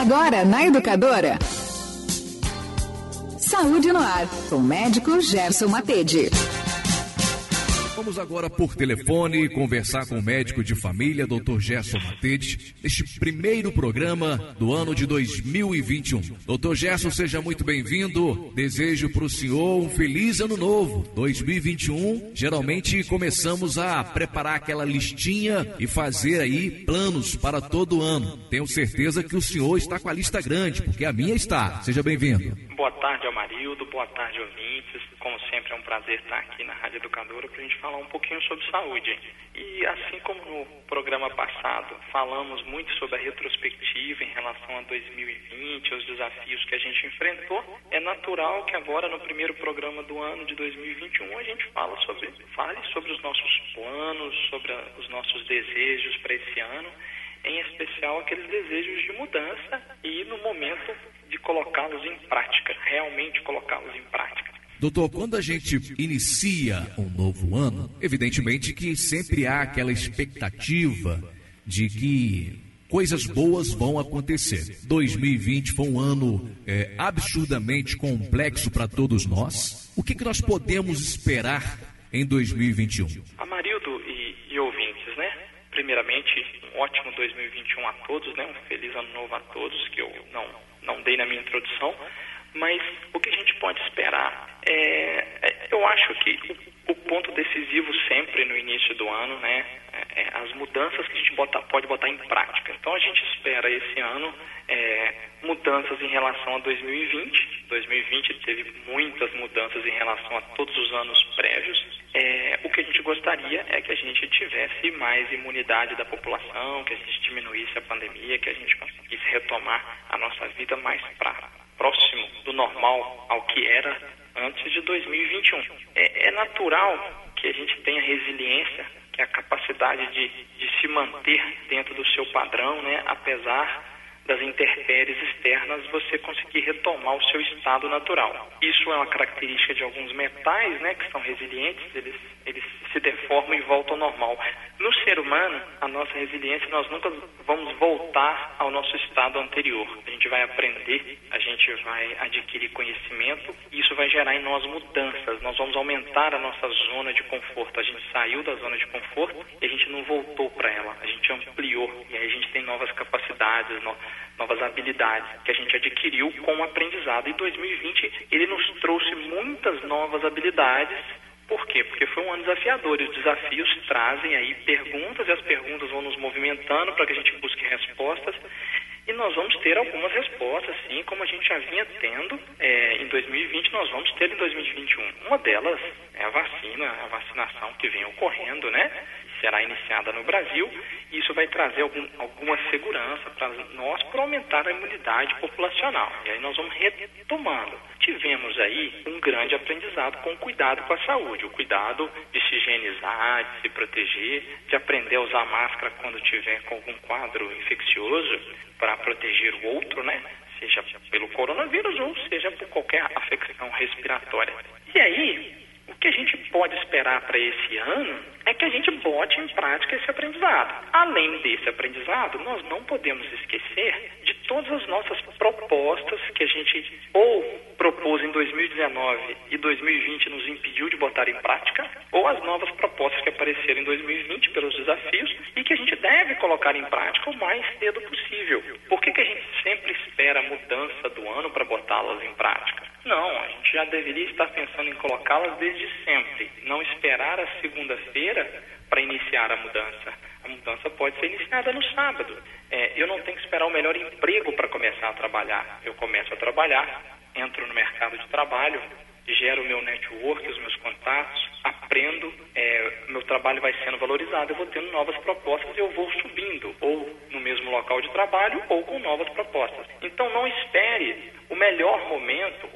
Agora na Educadora. Saúde no ar, com o médico Gerson Matede. Vamos agora por telefone conversar com o médico de família, Dr. Gerson Matede, neste primeiro programa do ano de 2021. Dr. Gerson, seja muito bem-vindo. Desejo para o senhor um feliz ano novo. 2021, geralmente começamos a preparar aquela listinha e fazer aí planos para todo ano. Tenho certeza que o senhor está com a lista grande, porque a minha está. Seja bem-vindo. Boa tarde, Amarildo. Boa tarde, ouvintes. Como sempre, é um prazer estar aqui na Rádio Educadora para a gente falar um pouquinho sobre saúde. E assim como no programa passado, falamos muito sobre a retrospectiva em relação a 2020, os desafios que a gente enfrentou, é natural que agora, no primeiro programa do ano de 2021, a gente fala sobre, fale sobre os nossos planos, sobre a, os nossos desejos para esse ano em especial aqueles desejos de mudança e no momento de colocá-los em prática, realmente colocá-los em prática. Doutor, quando a gente inicia um novo ano, evidentemente que sempre há aquela expectativa de que coisas boas vão acontecer. 2020 foi um ano é, absurdamente complexo para todos nós. O que, que nós podemos esperar em 2021? Amarildo e, e ouvintes, né? Primeiramente, um ótimo 2021 a todos, né? Um feliz ano novo a todos, que eu não, não dei na minha introdução. Mas o que a gente pode esperar? É, é, eu acho que o, ponto decisivo sempre no início do ano, né, é, é as mudanças que a gente bota, pode botar em prática. Então a gente espera esse ano é, mudanças em relação a 2020. 2020 teve muitas mudanças em relação a todos os anos prévios. É, o que a gente gostaria é que a gente tivesse mais imunidade da população, que a gente diminuísse a pandemia, que a gente conseguisse retomar a nossa vida mais pra, próximo do normal ao que era antes de 2021. É, é natural que a gente tenha resiliência, que a capacidade de, de se manter dentro do seu padrão, né, apesar das intempéries externas, você conseguir retomar o seu estado natural. Isso é uma característica de alguns metais, né, que são resilientes, eles, eles se deformam e voltam ao normal. No ser humano, a nossa resiliência, nós nunca vamos voltar ao nosso estado anterior. A gente vai aprender, a gente vai adquirir conhecimento e isso vai gerar em nós mudanças. Nós vamos aumentar a nossa zona de conforto. A gente saiu da zona de conforto e a gente não voltou para ela. A gente ampliou e aí a gente tem novas capacidades, novas habilidades que a gente adquiriu com o aprendizado. E 2020 ele nos trouxe muitas novas habilidades por quê? Porque foi um ano desafiador e os desafios trazem aí perguntas e as perguntas vão nos movimentando para que a gente busque respostas e nós vamos ter algumas respostas, sim, como a gente já vinha tendo é, em 2020, nós vamos ter em 2021. Uma delas é a vacina, a vacinação que vem ocorrendo, né? Será iniciada no Brasil e isso vai trazer algum, alguma segurança para nós para aumentar a imunidade populacional. E aí nós vamos retomando. Tivemos aí um grande aprendizado com o cuidado com a saúde, o cuidado de se higienizar, de se proteger, de aprender a usar máscara quando tiver com algum quadro infeccioso para proteger o outro, né? Seja pelo coronavírus ou seja por qualquer afecção respiratória. E aí, que a gente pode esperar para esse ano é que a gente bote em prática esse aprendizado. Além desse aprendizado, nós não podemos esquecer de todas as nossas propostas que a gente ou propôs em 2019 e 2020 nos impediu de botar em prática, ou as novas propostas que apareceram em 2020 pelos desafios e que a gente deve colocar em prática o mais cedo possível que, que a gente sempre espera a mudança do ano para botá-las em prática? Não, a gente já deveria estar pensando em colocá-las desde sempre, não esperar a segunda-feira para iniciar a mudança. A mudança pode ser iniciada no sábado. É, eu não tenho que esperar o melhor emprego para começar a trabalhar. Eu começo a trabalhar, entro no mercado de trabalho, gero o meu network, os meus contatos, aprendo, é, meu trabalho vai sendo valorizado, eu vou tendo novas propostas eu vou subindo, ou no mesmo local de trabalho, ou com novas propostas. Então não espere o melhor momento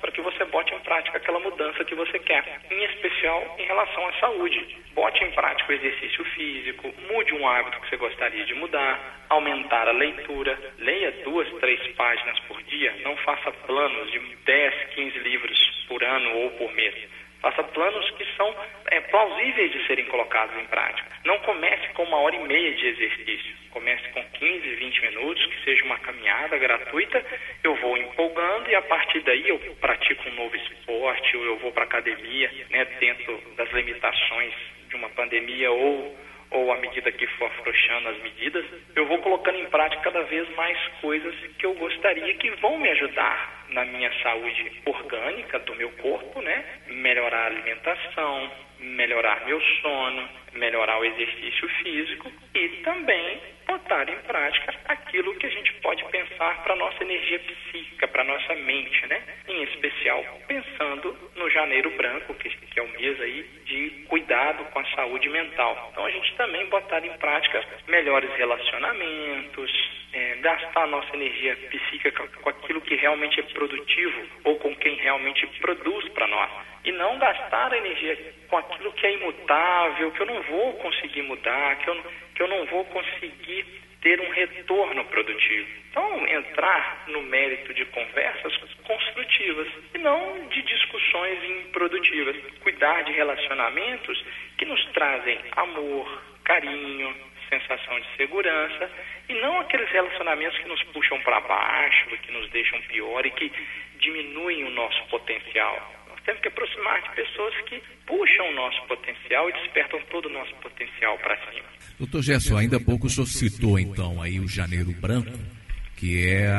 para que você bote em prática aquela mudança que você quer, em especial em relação à saúde. Bote em prática o exercício físico, mude um hábito que você gostaria de mudar, aumentar a leitura, leia duas, três páginas por dia, não faça planos de 10, 15 livros por ano ou por mês. Faça planos que são é, plausíveis de serem colocados em prática. Não comece com uma hora e meia de exercício. Comece com 15, 20 20 minutos, que seja uma caminhada gratuita, eu vou empolgando e a partir daí eu pratico um novo esporte, ou eu vou para academia, né, dentro das limitações de uma pandemia ou ou à medida que for afrouxando as medidas, eu vou colocando em prática cada vez mais coisas que eu gostaria que vão me ajudar na minha saúde orgânica do meu corpo, né? Melhorar a alimentação, melhorar meu sono, melhorar o exercício físico e também botar em prática aquilo que a gente pode pensar para nossa energia psíquica, para nossa mente, né? Em especial pensando no janeiro branco, que, que é o mês aí de cuidado com a saúde mental. Então a gente também botar em prática melhores relacionamentos, é, gastar nossa energia psíquica com aquilo que realmente é produtivo ou com quem realmente produz para nós. E não gastar a energia com aquilo que é imutável, que eu não vou conseguir mudar, que eu, que eu não vou conseguir ter um retorno produtivo. Então, entrar no mérito de conversas construtivas e não de discussões improdutivas. Cuidar de relacionamentos que nos trazem amor, carinho, sensação de segurança e não aqueles relacionamentos que nos puxam para baixo, que nos deixam pior e que diminuem o nosso potencial. Nós temos que aproximar de pessoas que puxam o nosso potencial e despertam todo o nosso potencial para cima. Doutor Gerson, ainda há pouco o senhor citou então aí o Janeiro Branco que é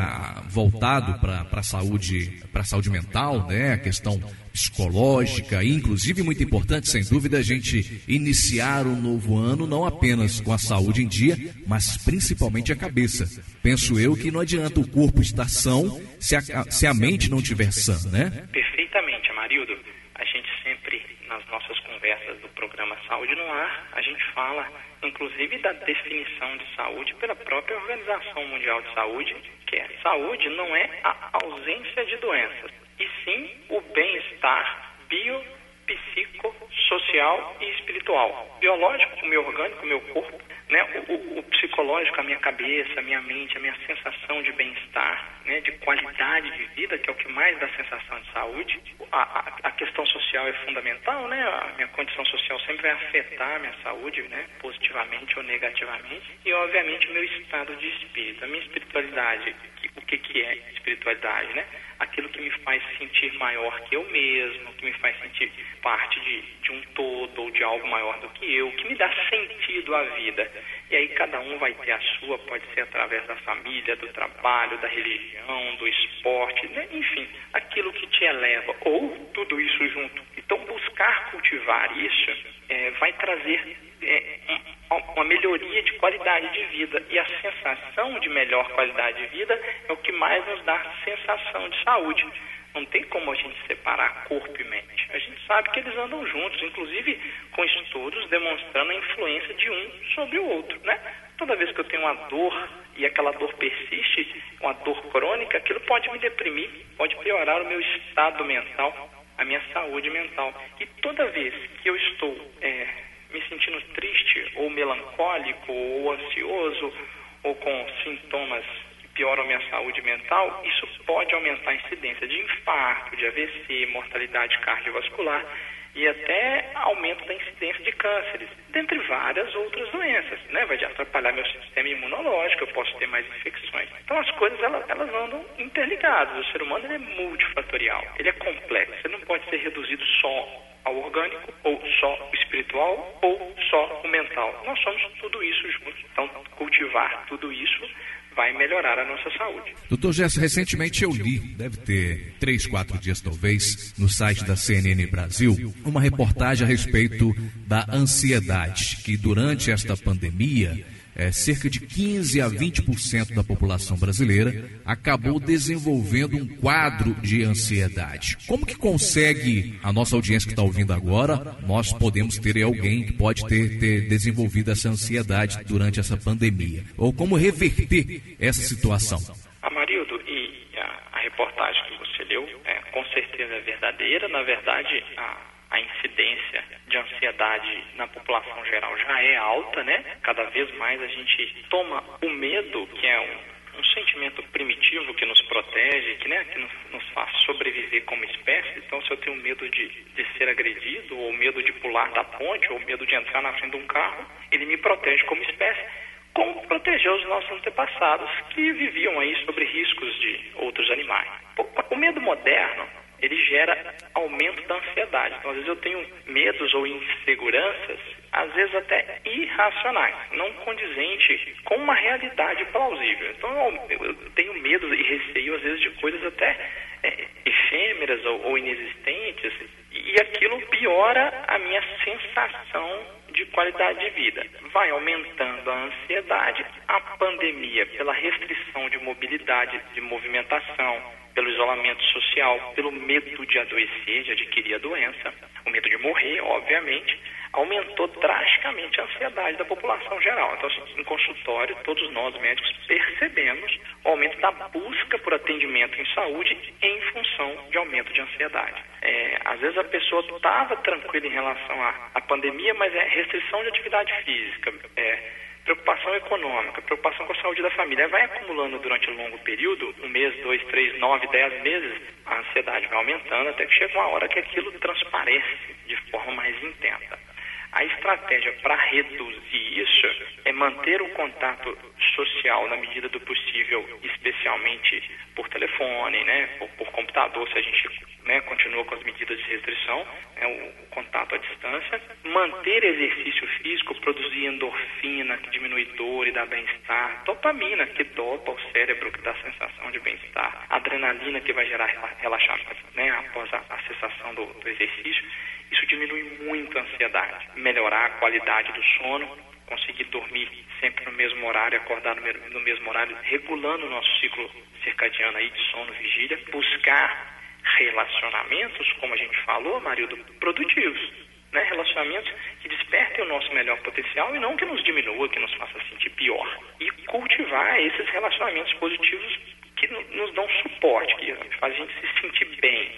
voltado para a saúde, para saúde mental, né? A questão psicológica, e inclusive muito importante, sem dúvida, a gente iniciar o um novo ano não apenas com a saúde em dia, mas principalmente a cabeça. Penso eu que não adianta o corpo estar são se a, se a mente não tiver sã, né? Perfeitamente, Amarildo. A gente nas nossas conversas do programa Saúde no Ar, a gente fala inclusive da definição de saúde pela própria Organização Mundial de Saúde, que é saúde não é a ausência de doenças, e sim o bem-estar bio, psico, social e espiritual. Biológico, o meu orgânico, o meu corpo, né? O, o, o, psicológico, a minha cabeça, a minha mente, a minha sensação de bem-estar, né? de qualidade de vida, que é o que mais dá sensação de saúde. A, a, a, questão social é fundamental, né? A minha condição social sempre vai afetar a minha saúde, né? Positivamente ou negativamente. E, obviamente, o meu estado de espírito, a minha espiritualidade. O que, que é espiritualidade, né? Aquilo que me faz sentir maior que eu mesmo, que me faz sentir parte de, de um todo ou de algo maior do que eu, que me dá sentido à vida. E aí cada um vai ter a sua, pode ser através da família, do trabalho, da religião, do esporte, né? enfim, aquilo que te eleva, ou tudo isso junto. Então buscar cultivar isso é, vai trazer é, uma melhoria de qualidade de vida. E a sensação de melhor qualidade de vida é o que mais nos dá sensação de saúde. Não tem como a gente separar corpo e mente. A gente sabe que eles andam juntos, inclusive com estudos demonstrando a influência de um sobre o outro, né? Toda vez que eu tenho uma dor e aquela dor persiste, uma dor crônica, aquilo pode me deprimir, pode piorar o meu estado mental, a minha saúde mental. E toda vez que eu estou é, me sentindo triste ou melancólico ou ansioso ou com sintomas pioram a minha saúde mental, isso pode aumentar a incidência de infarto, de AVC, mortalidade cardiovascular e até aumento da incidência de cânceres, dentre várias outras doenças, né? Vai atrapalhar meu sistema imunológico, eu posso ter mais infecções. Então as coisas elas, elas andam interligadas. O ser humano é multifatorial, ele é complexo. Ele não pode ser reduzido só ao orgânico, ou só o espiritual, ou só o mental. Nós somos tudo isso juntos. Então cultivar tudo isso vai melhorar a nossa saúde. Doutor Gesso, recentemente eu li, deve ter três, quatro dias talvez, no site da CNN Brasil, uma reportagem a respeito da ansiedade, que durante esta pandemia é, cerca de 15 a 20% da população brasileira acabou desenvolvendo um quadro de ansiedade. Como que consegue, a nossa audiência que está ouvindo agora, nós podemos ter alguém que pode ter, ter desenvolvido essa ansiedade durante essa pandemia? Ou como reverter essa situação? Amarildo, e a, reportagem que você leu é, com certeza é verdadeira. Na verdade, a a incidência de ansiedade na população geral já é alta, né? Cada vez mais a gente toma o medo, que é um, um sentimento primitivo que nos protege, que, né, que nos, nos, faz sobreviver como espécie. Então, se eu tenho medo de, de ser agredido, ou medo de pular da ponte, ou medo de entrar na frente de um carro, ele me protege como espécie. como proteger os nossos antepassados que viviam aí sobre riscos de outros animais. O medo moderno, ele gera aumento da ansiedade. Então, às vezes eu tenho medos ou inseguranças, às vezes até irracionais, não condizente com uma realidade plausível. Então, eu, tenho medo e receio, às vezes, de coisas até é, efêmeras ou, ou inexistentes, e aquilo piora a minha sensação de qualidade de vida. Vai aumentando a ansiedade, a pandemia, pela restrição de mobilidade, de movimentação, pelo isolamento social, pelo medo de adoecer, de adquirir a doença, o medo de morrer, obviamente, aumentou drasticamente a ansiedade da população geral. Então, assim, em consultório, todos nós médicos percebemos o aumento da busca por atendimento em saúde em função de aumento de ansiedade. É, às vezes a pessoa estava tranquila em relação à, à, pandemia, mas é restrição de atividade física, é, preocupação econômica, preocupação com a saúde da família. Vai acumulando durante um longo período, um mês, dois, três, nove, dez meses, a ansiedade vai aumentando até que chega uma hora que aquilo transparece de forma mais intensa. A estratégia para reduzir isso é manter o contato social na medida do possível, especialmente por telefone, né, por, por computador, se a gente né, continua com as medidas de restrição, né, o contato à distância, manter exercício físico, produzir endorfina, que diminui dor e dá bem-estar, dopamina, que dopa o cérebro, que dá sensação de bem-estar, adrenalina, que vai gerar relaxamento né, após a, a cessação do, do exercício, isso diminui muito a ansiedade, melhorar a qualidade do sono, conseguir dormir sempre no mesmo horário, acordar no mesmo horário, regulando o nosso ciclo circadiano aí de sono, vigília, buscar relacionamentos, como a gente falou, Marildo, produtivos, né? relacionamentos que despertem o nosso melhor potencial e não que nos diminua, que nos faça sentir pior. E cultivar esses relacionamentos positivos que nos dão suporte, que faz a gente se sentir bem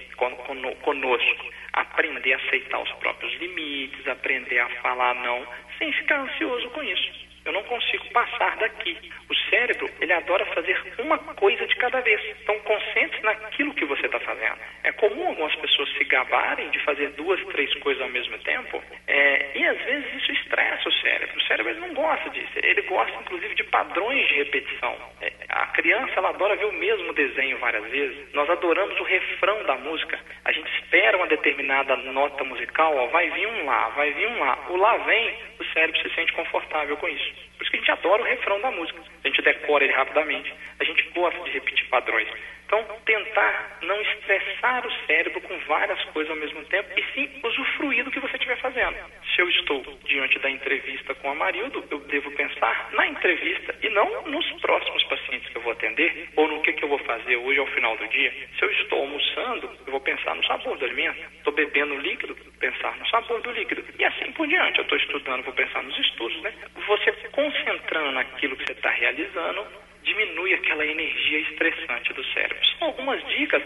conosco, aprender a aceitar os próprios limites, aprender a falar não, sem ficar ansioso com isso. Eu não consigo passar daqui. O cérebro, ele adora fazer uma coisa de cada vez. Então, concentre naquilo que você está fazendo. É comum algumas pessoas se gabarem de fazer duas, três coisas ao mesmo tempo, é, e às vezes isso estressa o cérebro. O cérebro ele não gosta disso. Ele gosta, inclusive, de padrões de repetição. É, a criança, ela adora ver o mesmo desenho várias vezes. Nós adoramos o refrão da música. A gente espera uma determinada nota musical, ó, vai vir um lá, vai vir um lá. O lá vem, o cérebro se sente confortável com isso. Por isso que a gente adora o refrão da música. A gente decora ele rapidamente. A gente gosta de repetir padrões. Então, tentar não estressar o cérebro com várias coisas ao mesmo tempo e sim usufruir do que você estiver fazendo. Se eu estou diante da entrevista com a Marildo, eu devo pensar na entrevista e não nos próximos pacientes que eu vou atender ou no que, que eu vou fazer hoje ao final do dia. Se eu estou almoçando, eu vou pensar no sabor do alimento. Estou bebendo líquido, pensar no sabor do líquido. E assim por diante. Eu estou estudando, vou pensar nos estudos, né? Você concentrando naquilo que você está realizando, diminui aquela energia estressante do cérebro. São algumas dicas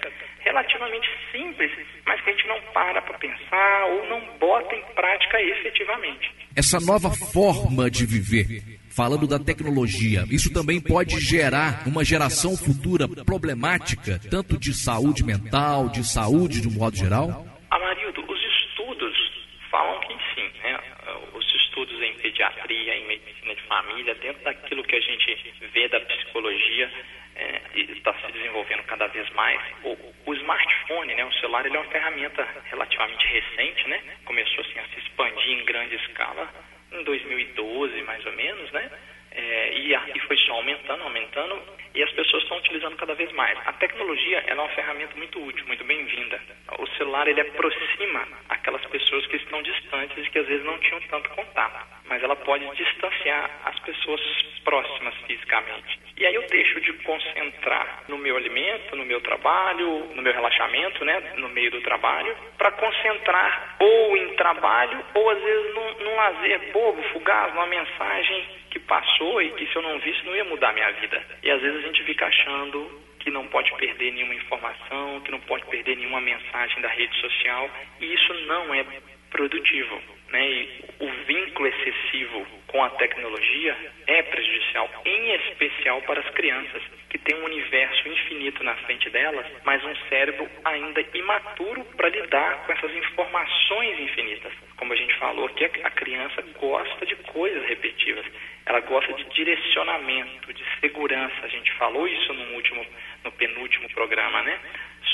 relativamente simples, mas que a gente não para para pensar ou não bota em prática efetivamente. Essa nova forma de viver, falando da tecnologia, isso também pode gerar uma geração futura problemática, tanto de saúde mental, de saúde de um modo geral? Amarildo, os estudos falam que sim, né? Os estudos em pediatria, em medicina de família, dentro daquilo que a gente vê da psicologia, está se desenvolvendo cada vez mais. O, o, smartphone, né, o celular, ele é uma ferramenta relativamente recente, né? Começou assim, a se expandir em grande escala em 2012, mais ou menos, né? É, e, e, foi só aumentando, aumentando, e as pessoas estão utilizando cada vez mais. A tecnologia é uma ferramenta muito útil, muito bem-vinda. O celular ele aproxima aquelas pessoas que estão distantes e que às vezes não tinham tanto contato, mas ela pode distanciar as pessoas próximas fisicamente. E aí eu deixo de concentrar no meu alimento, no meu trabalho, no meu relaxamento, né, no meio do trabalho, para concentrar ou em trabalho ou às vezes num, num lazer bobo, fugaz, numa mensagem que passou e que se eu não visse não ia mudar a minha vida. E às vezes a gente fica achando que não pode perder nenhuma informação, que não pode perder nenhuma mensagem da rede social, e isso não é produtivo. Né, e o vínculo excessivo com a tecnologia é prejudicial, em especial para as crianças, que têm um universo infinito na frente delas, mas um cérebro ainda imaturo para lidar com essas informações infinitas. Como a gente falou aqui, a criança gosta de coisas repetitivas, ela gosta de direcionamento, de segurança. A gente falou isso no último, no penúltimo programa, né?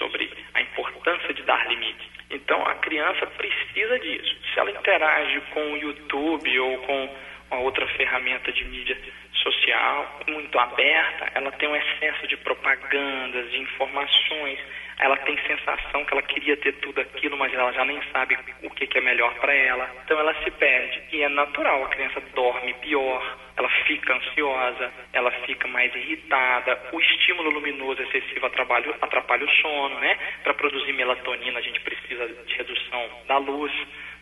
Sobre a importância de dar limite. Então a criança precisa disso. Se ela interage com o YouTube ou com uma outra ferramenta de mídia social muito aberta, ela tem um excesso de propagandas, de informações, ela tem sensação que ela queria ter tudo aquilo, mas ela já nem sabe o que, que é melhor para ela. Então ela se perde. E é natural, a criança dorme pior, ela fica ansiosa, ela fica mais irritada, o estímulo luminoso excessivo atrapalha, atrapalha o sono, né? Para produzir melatonina a gente precisa de redução da luz.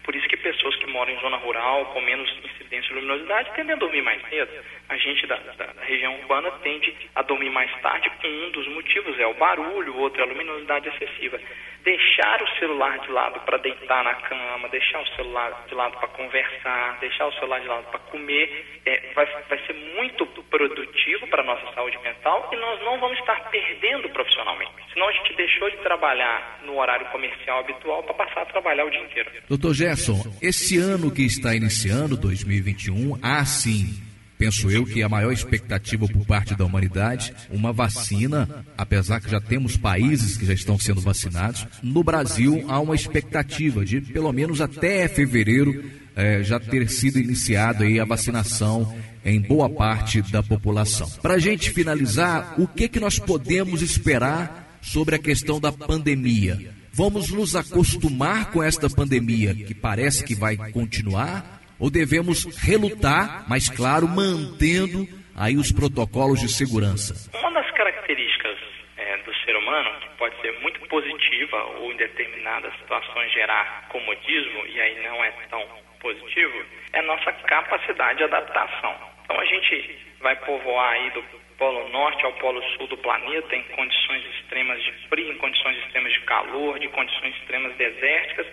Por isso que pessoas que moram em zona rural, com menos incidência de luminosidade, tendem a dormir mais cedo. A gente da, da, região urbana tende a dormir mais tarde. Um dos motivos é o barulho, o outro é a luminosidade excessiva. Deixar o celular de lado para deitar na cama, deixar o celular de lado para conversar, deixar o celular de lado para comer, é, vai, vai ser muito produtivo para a nossa saúde mental e nós não vamos estar perdendo profissionalmente. Senão a gente deixou de trabalhar no horário comercial habitual para passar a trabalhar o dia inteiro. Doutor Gerson, esse ano que está iniciando, 2021, há sim penso eu que a maior expectativa por parte da humanidade, uma vacina, apesar que já temos países que já estão sendo vacinados, no Brasil há uma expectativa de pelo menos até fevereiro é, já ter sido iniciado aí a vacinação em boa parte da população. Para a gente finalizar, o que que nós podemos esperar sobre a questão da pandemia? Vamos nos acostumar com esta pandemia que parece que vai continuar ou devemos relutar, mas claro, mantendo aí os protocolos de segurança? Uma das características é, do ser humano, que pode ser muito positiva ou em determinadas situações gerar comodismo, e aí não é tão positivo, é a nossa capacidade de adaptação. Então a gente vai povoar aí do Polo Norte ao Polo Sul do planeta em condições extremas de frio, em condições extremas de calor, de condições extremas desérticas.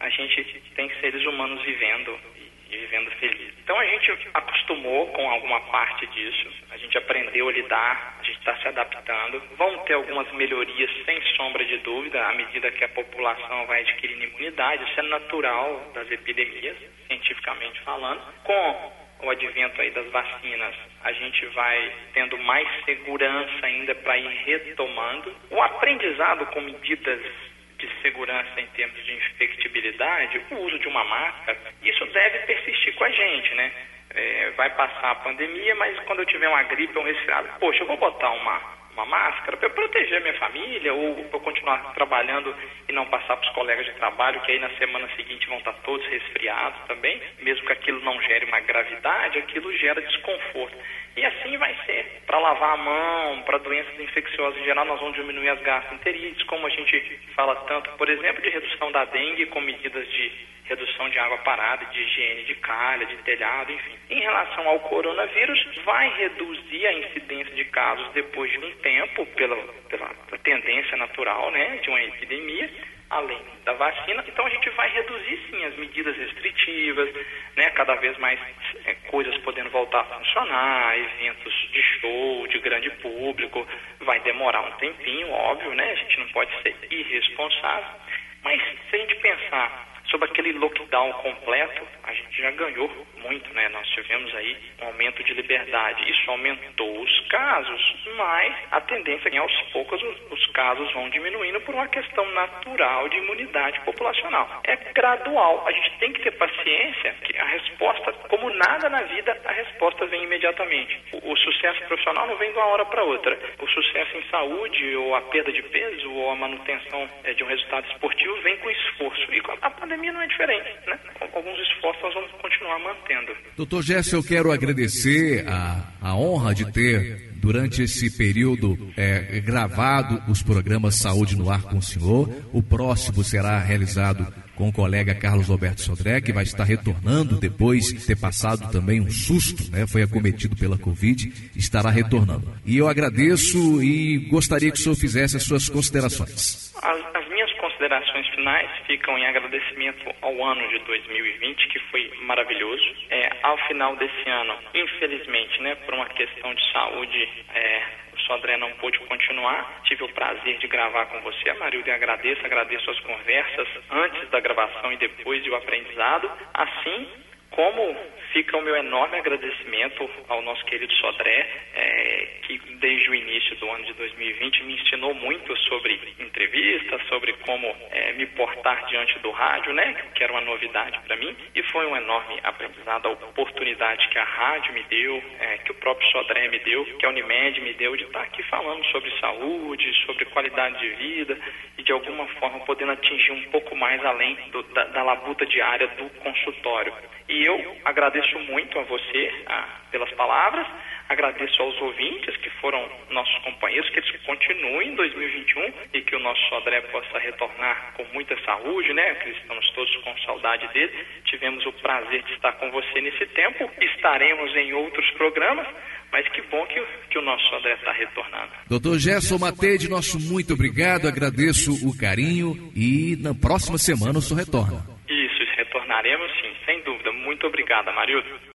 A gente tem seres humanos vivendo e vivendo feliz. Então a gente acostumou com alguma parte disso, a gente aprendeu a lidar, a gente está se adaptando. Vão ter algumas melhorias, sem sombra de dúvida, à medida que a população vai adquirindo imunidade. Isso é natural das epidemias, cientificamente falando. Com o advento aí das vacinas, a gente vai tendo mais segurança ainda para ir retomando. O aprendizado com medidas de segurança em termos de infectibilidade, o uso de uma máscara, isso deve persistir com a gente, né? É, vai passar a pandemia, mas quando eu tiver uma gripe ou um resfriado, poxa, eu vou botar uma, uma máscara para proteger a minha família ou para continuar trabalhando e não passar para os colegas de trabalho, que aí na semana seguinte vão estar todos resfriados também, mesmo que aquilo não gere uma gravidade, aquilo gera desconforto. E assim vai ser. Para lavar a mão, para doenças infecciosas em geral, nós vamos diminuir as gastroenterites, como a gente fala tanto, por exemplo, de redução da dengue com medidas de redução de água parada, de higiene de calha, de telhado, enfim. Em relação ao coronavírus, vai reduzir a incidência de casos depois de um tempo, pela, pela tendência natural né, de uma epidemia, além da vacina. Então a gente vai reduzir sim as medidas restritivas, né, cada vez mais é, coisas podendo voltar a funcionar, eventos de show, de grande público, vai demorar um tempinho, óbvio, né? A gente não pode ser irresponsável. Mas se a gente pensar sobre aquele lockdown completo, a gente já ganhou muito, né? Nós tivemos aí um aumento de liberdade. Isso aumentou os casos, mas a tendência é que aos poucos os, os casos vão diminuindo por uma questão natural de imunidade populacional. É gradual. A gente tem que ter paciência que a resposta, como nada na vida, a resposta vem imediatamente. O, o sucesso profissional não vem de uma hora para outra. O sucesso em saúde, ou a perda de peso, ou a manutenção é, de um resultado esportivo vem com esforço. E a pandemia não é diferente, né? Alguns esforços nós vamos continuar mantendo. Doutor Gerson, eu quero agradecer a, a honra de ter, durante esse período, é, gravado os programas Saúde no Ar com o senhor. O próximo será realizado com o colega Carlos Alberto Sodré, que vai estar retornando depois de ter passado também um susto, né? Foi acometido pela Covid, estará retornando. E eu agradeço e gostaria que o senhor fizesse as suas considerações. Considerações finais ficam em agradecimento ao ano de 2020, que foi maravilhoso. É, ao final desse ano, infelizmente, né, por uma questão de saúde, é, o Sodré não pôde continuar. Tive o prazer de gravar com você, Marilda, e agradeço, agradeço as conversas antes da gravação e depois e o aprendizado. Assim como fica o meu enorme agradecimento ao nosso querido Sodré, é, que desde o início do ano de 2020 me ensinou muito sobre entrevistas, sobre como é, me portar diante do rádio, né, que era uma novidade para mim, e foi um enorme aprendizado, a oportunidade que a rádio me deu, é, que o próprio Sodré me deu, que a Unimed me deu de estar aqui falando sobre saúde, sobre qualidade de vida e de alguma forma podendo atingir um pouco mais além do, da, da labuta diária do consultório. E eu agradeço muito a você a, pelas palavras, agradeço aos ouvintes que foram nossos companheiros, que eles continuem em 2021 e que o nosso Sodré possa retornar com muita saúde, né? Que estamos todos com saudade dele. Tivemos o prazer de estar com você nesse tempo, estaremos em outros programas. Mas que bom que, que o nosso Sodré está retornando. Doutor Gerson Matede, nosso muito obrigado, agradeço o carinho e na próxima semana o senhor retorna. Retornaremos sim, sem dúvida. Muito obrigada, Marildo.